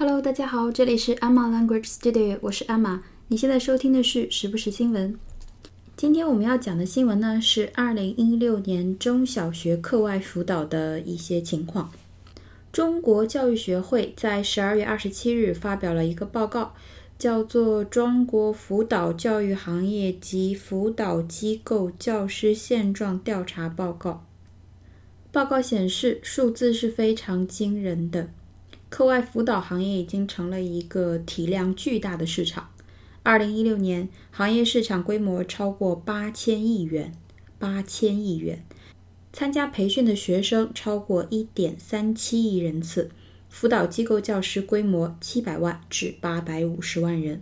Hello，大家好，这里是 Emma Language Studio，我是 Emma。你现在收听的是时不时新闻。今天我们要讲的新闻呢，是二零一六年中小学课外辅导的一些情况。中国教育学会在十二月二十七日发表了一个报告，叫做《中国辅导教育行业及辅导机构教师现状调查报告》。报告显示，数字是非常惊人的。课外辅导行业已经成了一个体量巨大的市场。二零一六年，行业市场规模超过八千亿元，八千亿元。参加培训的学生超过一点三七亿人次，辅导机构教师规模七百万至八百五十万人。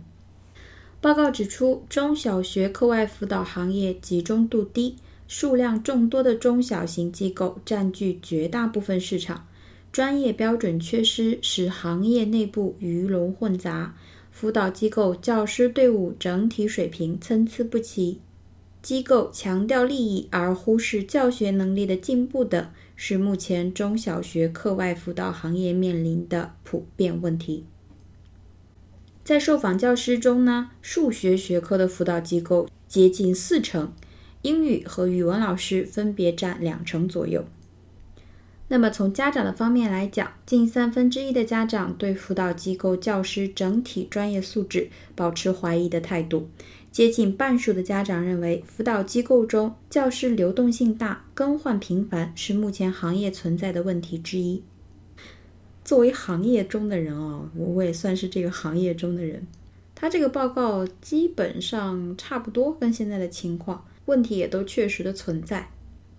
报告指出，中小学课外辅导行业集中度低。数量众多的中小型机构占据绝大部分市场，专业标准缺失使行业内部鱼龙混杂，辅导机构教师队伍整体水平参差不齐，机构强调利益而忽视教学能力的进步等，是目前中小学课外辅导行业面临的普遍问题。在受访教师中呢，数学学科的辅导机构接近四成。英语和语文老师分别占两成左右。那么从家长的方面来讲，近三分之一的家长对辅导机构教师整体专业素质保持怀疑的态度。接近半数的家长认为，辅导机构中教师流动性大、更换频繁是目前行业存在的问题之一。作为行业中的人哦，我也算是这个行业中的人。他这个报告基本上差不多跟现在的情况。问题也都确实的存在，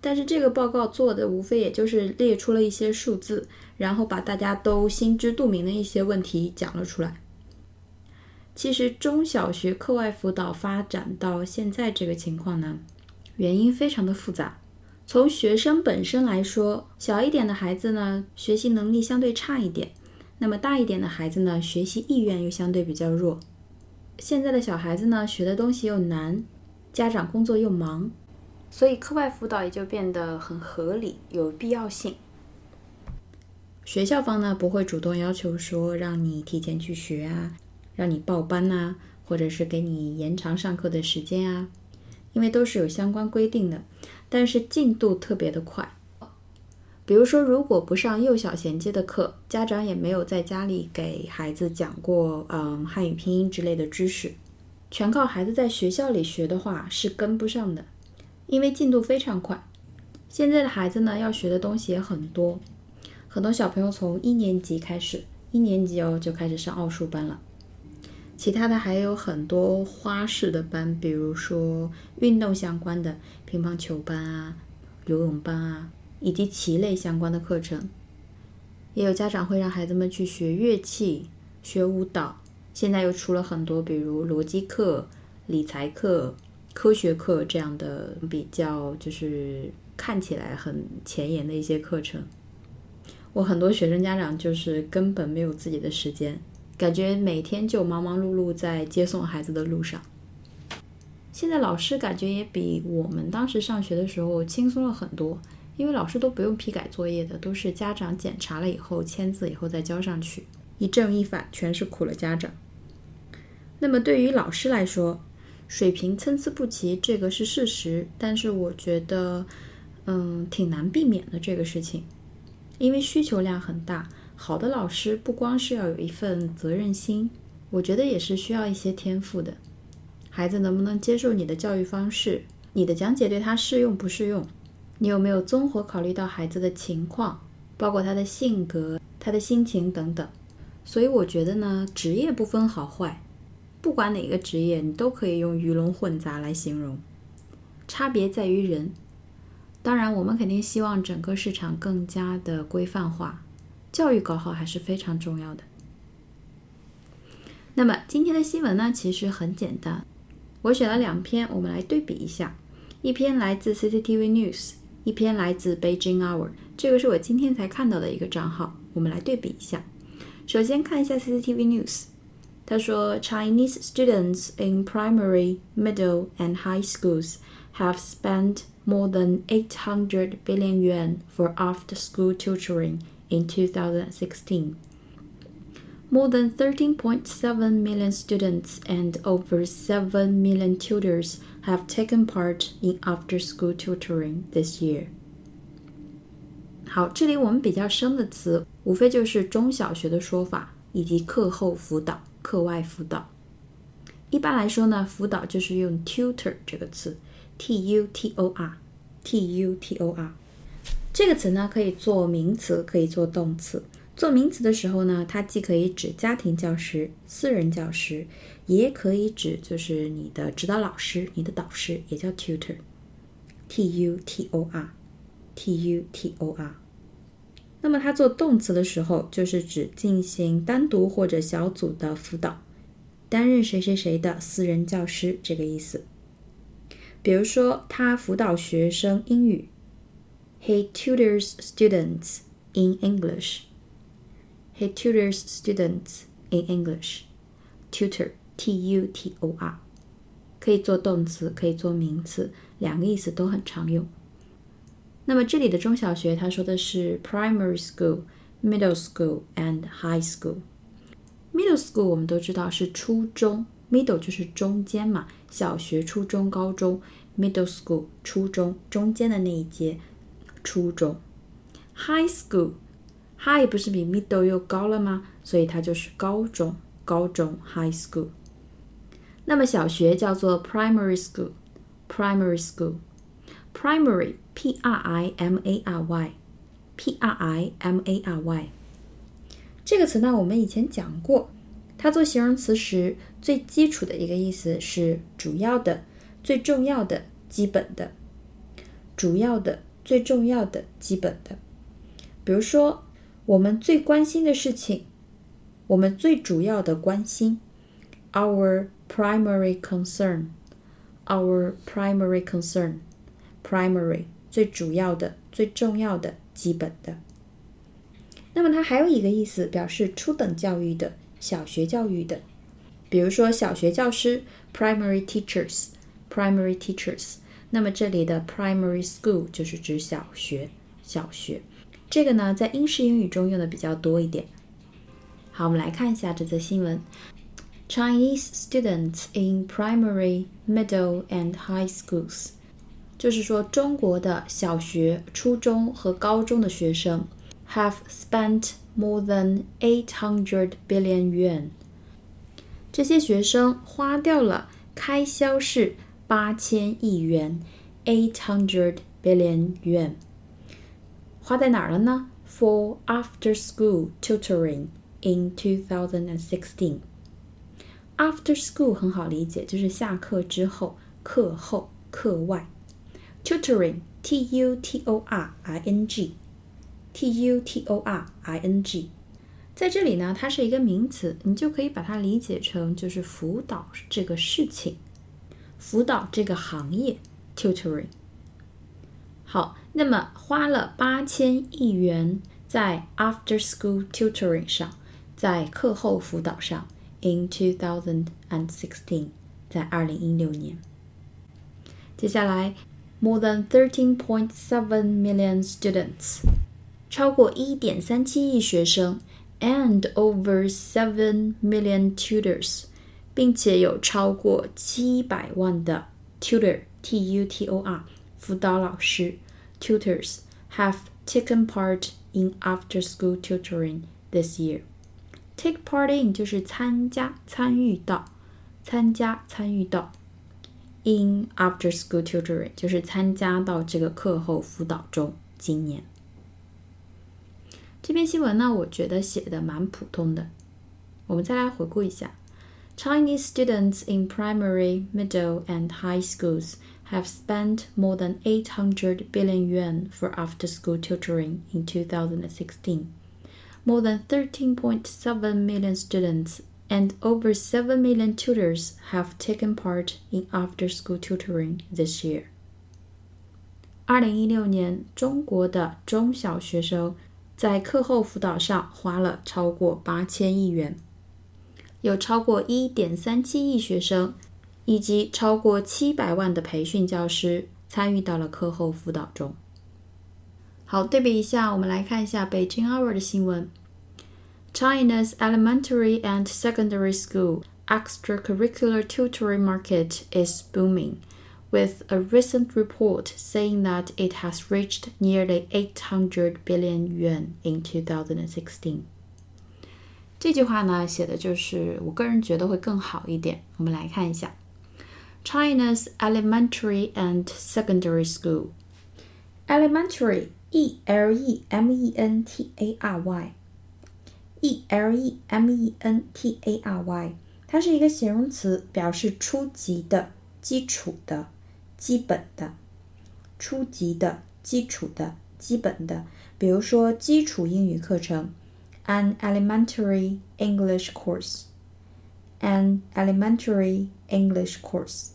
但是这个报告做的无非也就是列出了一些数字，然后把大家都心知肚明的一些问题讲了出来。其实中小学课外辅导发展到现在这个情况呢，原因非常的复杂。从学生本身来说，小一点的孩子呢，学习能力相对差一点；那么大一点的孩子呢，学习意愿又相对比较弱。现在的小孩子呢，学的东西又难。家长工作又忙，所以课外辅导也就变得很合理、有必要性。学校方呢不会主动要求说让你提前去学啊，让你报班呐，或者是给你延长上课的时间啊，因为都是有相关规定的。但是进度特别的快，比如说如果不上幼小衔接的课，家长也没有在家里给孩子讲过嗯汉语拼音之类的知识。全靠孩子在学校里学的话是跟不上的，因为进度非常快。现在的孩子呢，要学的东西也很多，很多小朋友从一年级开始，一年级哦就开始上奥数班了。其他的还有很多花式的班，比如说运动相关的乒乓球班啊、游泳班啊，以及棋类相关的课程。也有家长会让孩子们去学乐器、学舞蹈。现在又出了很多，比如逻辑课、理财课、科学课这样的比较，就是看起来很前沿的一些课程。我很多学生家长就是根本没有自己的时间，感觉每天就忙忙碌碌在接送孩子的路上。现在老师感觉也比我们当时上学的时候轻松了很多，因为老师都不用批改作业的，都是家长检查了以后签字以后再交上去。一正一反，全是苦了家长。那么对于老师来说，水平参差不齐，这个是事实。但是我觉得，嗯，挺难避免的这个事情，因为需求量很大。好的老师不光是要有一份责任心，我觉得也是需要一些天赋的。孩子能不能接受你的教育方式？你的讲解对他适用不适用？你有没有综合考虑到孩子的情况，包括他的性格、他的心情等等？所以我觉得呢，职业不分好坏，不管哪个职业，你都可以用鱼龙混杂来形容，差别在于人。当然，我们肯定希望整个市场更加的规范化，教育搞好还是非常重要的。那么今天的新闻呢，其实很简单，我选了两篇，我们来对比一下，一篇来自 CCTV News，一篇来自 Beijing Hour，这个是我今天才看到的一个账号，我们来对比一下。首先看一下 CCTV News，他说 Chinese students in primary, middle, and high schools have spent more than 800 billion yuan for after-school tutoring in 2016. More than 13.7 million students and over 7 million tutors have taken part in after-school tutoring this year. 好，这里我们比较生的词，无非就是中小学的说法以及课后辅导、 课外辅导。一般来说呢，辅导就是用 tutor 这个词，t u t o r，t u t o r。这个词呢，可以做名词，可以做动词。做名词的时候呢，它既可以指家庭教师、私人教师，也可以指就是你的指导老师、你的导师，也叫 tutor，t u t o r，t u t o r。那么它做动词的时候，就是指进行单独或者小组的辅导，担任谁谁谁的私人教师这个意思。比如说，他辅导学生英语，He tutors students in English. He tutors students in English. Tutor, T-U-T-O-R，可以做动词，可以做名词，两个意思都很常用。那么这里的中小学，他说的是 primary school, middle school and high school. Middle school 我们都知道是初中，middle 就是中间嘛，小学、初中、高中，middle school 初中中间的那一阶，初中。High school high 不是比 middle 又高了吗？所以它就是高中，高中 high school。那么小学叫做 primary school，primary school。 primary p r i m a r y 这个词呢，我们以前讲过，它做形容词时最基础的一个意思是主要的、最重要的、基本的。主要的、最重要的、基本的。比如说，我们最关心的事情，我们最主要的关心，our primary concern，our primary concern, primary。最主要的、最重要的、基本的。那么它还有一个意思，表示初等教育的、小学教育的。比如说小学教师 primary teachers，primary teachers。那么这里的 primary school 就是指小学，小学。这个呢，在英式英语中用的比较多一点。好，我们来看一下这则新闻：Chinese students in primary, middle, and high schools. 就是说，中国的小学、初中和高中的学生 have spent more than eight hundred billion yuan。这些学生花掉了开销是八千亿元，eight hundred billion yuan。花在哪儿了呢？For after-school tutoring in 2016。After school 很好理解，就是下课之后、课后、课外。Tutoring t u t o r i n g t u t o r i n g，在这里呢，它是一个名词，你就可以把它理解成就是辅导这个事情，辅导这个行业 tutoring。好，那么花了八千亿元在 after school tutoring 上，在课后辅导上，in two thousand and sixteen，在二零一六年。接下来。more than 13.7 million students，超过一点三七亿学生，and over seven million tutors，并且有超过七百万的 tutor，t u t o r，辅导老师，tutors have taken part in after-school tutoring this year. Take part in 就是参加、参与到、参加、参与到。 In after school tutoring 就是参加到这个课后辅导中。今年这篇新闻呢，我觉得写的蛮普通的。我们再来回顾一下：Chinese students in primary, middle, and high schools have spent more than 800 billion yuan for after-school tutoring in 2016. More than 13.7 million students and over 7 million tutors have taken part in after-school tutoring this year. 二零一六年，中国的中小学生在课后辅导上花了超过八千亿元，有超过一点三七亿学生以及超过七百万的培训教师参与到了课后辅导中。好，对比一下，我们来看一下北京 Hour 的新闻。China's elementary and secondary school extracurricular tutoring market is booming, with a recent report saying that it has reached nearly 800 billion yuan in 2016. 这句话呢，写的就是我个人觉得会更好一点。我们来看一下，China's elementary and secondary school。elementary e l e m e n t a r y e l e m e n t a r y，它是一个形容词，表示初级的、基础的、基本的。初级的、基础的、基本的，比如说基础英语课程。an elementary English course. An elementary English course.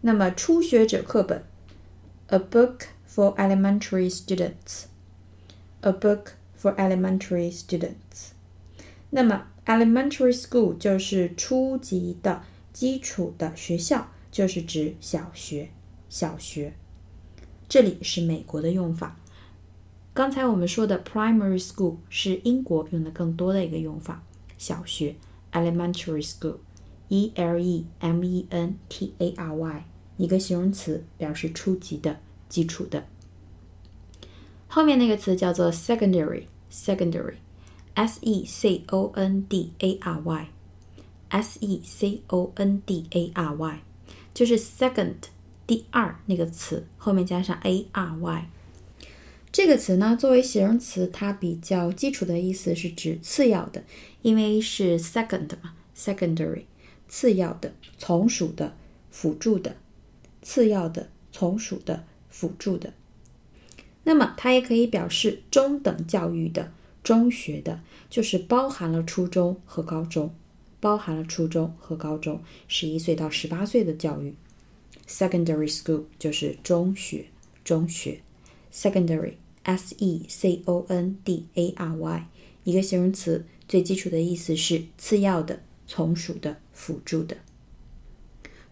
那么初学者课本，a book for elementary students. A book For elementary students. 那么 elementary school 就是初级的、基础的学校，就是指小学。小学，这里是美国的用法。刚才我们说的 primary school 是英国用的更多的一个用法，小学 elementary school，e l e m e n t a r y 一个形容词表示初级的、基础的。后面那个词叫做 secondary，secondary，s e c o n d a r y，s e c o n d a r y，就是 second 第二那个词后面加上 a r y。这个词呢，作为形容词，它比较基础的意思是指次要的，因为是 second 嘛，secondary，次要的、从属的、辅助的，次要的、从属的、辅助的。那么它也可以表示中等教育的、中学的，就是包含了初中和高中，包含了初中和高中，十一岁到十八岁的教育。Secondary school 就是中学，中学。Secondary，s e c o n d a r y，一个形容词，最基础的意思是次要的、从属的、辅助的。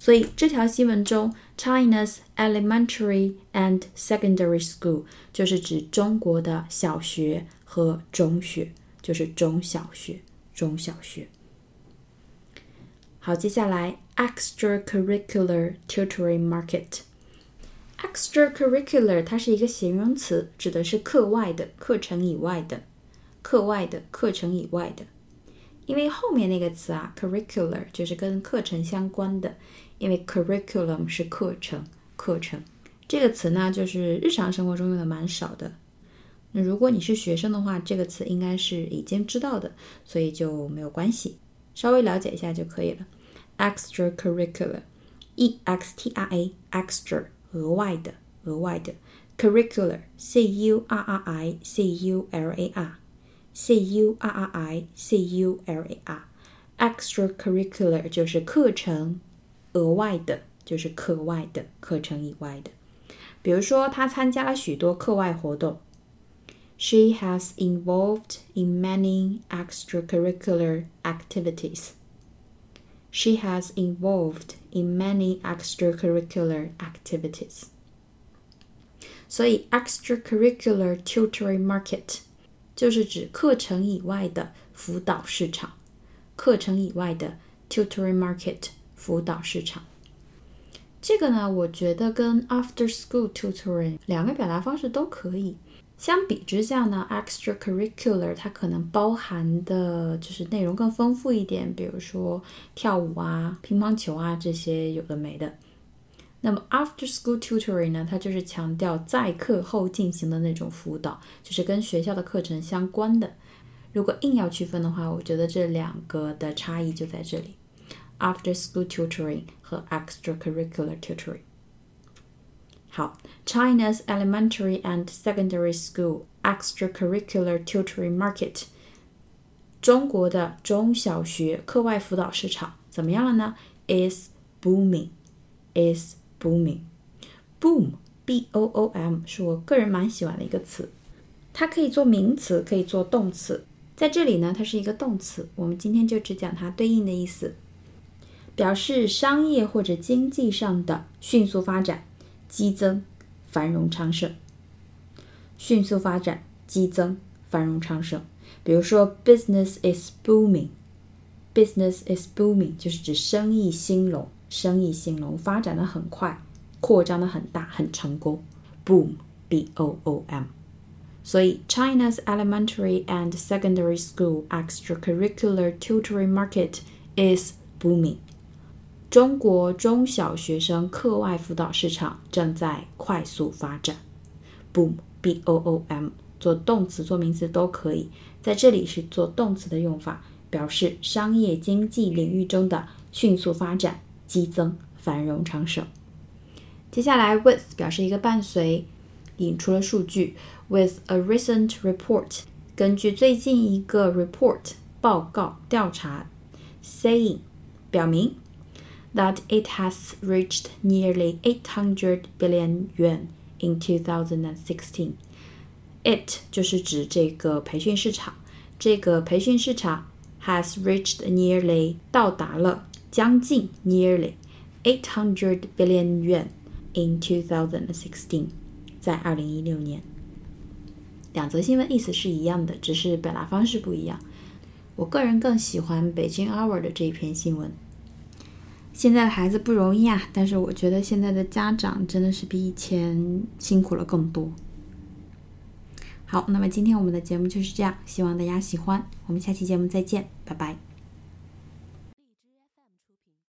所以这条新闻中，China's elementary and secondary school 就是指中国的小学和中学，就是中小学、中小学。好，接下来 extracurricular tutoring market。Extracurricular，它是一个形容词，指的是课外的、课程以外的、课外的、课程以外的。因为后面那个词啊，curricular 就是跟课程相关的。因为 curriculum 是课程，课程这个词呢，就是日常生活中用的蛮少的。那如果你是学生的话，这个词应该是已经知道的，所以就没有关系，稍微了解一下就可以了。Extracurricular，e x t r a extra。额外的，额外的，curricular，c u r r i c u l a r，c u r r i c u l a r，extracurricular 就是课程，额外的，就是课外的，课程以外的。比如说，他参加了许多课外活动。She has involved in many extracurricular activities. She has involved in many extracurricular activities. 所以，extracurricular tutoring market 就是指课程以外的辅导市场。课程以外的 tutoring market 辅导市场。这个呢，我觉得跟 after school tutoring 两个表达方式都可以。相比之下呢，extracurricular 它可能包含的就是内容更丰富一点，比如说跳舞啊、乒乓球啊这些有的没的。那么 after school tutoring 呢，它就是强调在课后进行的那种辅导，就是跟学校的课程相关的。如果硬要区分的话，我觉得这两个的差异就在这里 ：after school tutoring 和 extracurricular tutoring。好，China's elementary and secondary school extracurricular tutoring market，中国的中小学课外辅导市场怎么样了呢？Is booming，is booming。Boom，b o o m，是我个人蛮喜欢的一个词，它可以做名词，可以做动词。在这里呢，它是一个动词，我们今天就只讲它对应的意思， 表示商业或者经济上的迅速发展。激增、繁荣昌盛，迅速发展、激增、繁荣昌盛。比如说，business is booming，business is booming 就是指生意兴隆，生意兴隆，发展的很快，扩张的很大，很成功。boom，b o o m。所以，China's elementary and secondary school extracurricular tutoring market is booming。中国中小学生课外辅导市场正在快速发展。boom，b o o m，做动词做名词都可以，在这里是做动词的用法，表示商业经济领域中的迅速发展、激增、繁荣昌盛。接下来，with 表示一个伴随，引出了数据。With a recent report，根据最近一个 report 报告调查，saying 表明 that it has reached nearly 800 billion yuan in 2016。It 就是指这个培训市场，这个培训市场 has reached nearly 到达了将近 nearly 800 billion yuan in 2016，在二零一六年。两则新闻意思是一样的，只是表达方式不一样。我个人更喜欢北京 Hour 的这一篇新闻。 现在的孩子不容易啊，但是我觉得现在的家长真的是比以前辛苦了更多。好，那么今天我们的节目就是这样，希望大家喜欢。我们下期节目再见，拜拜。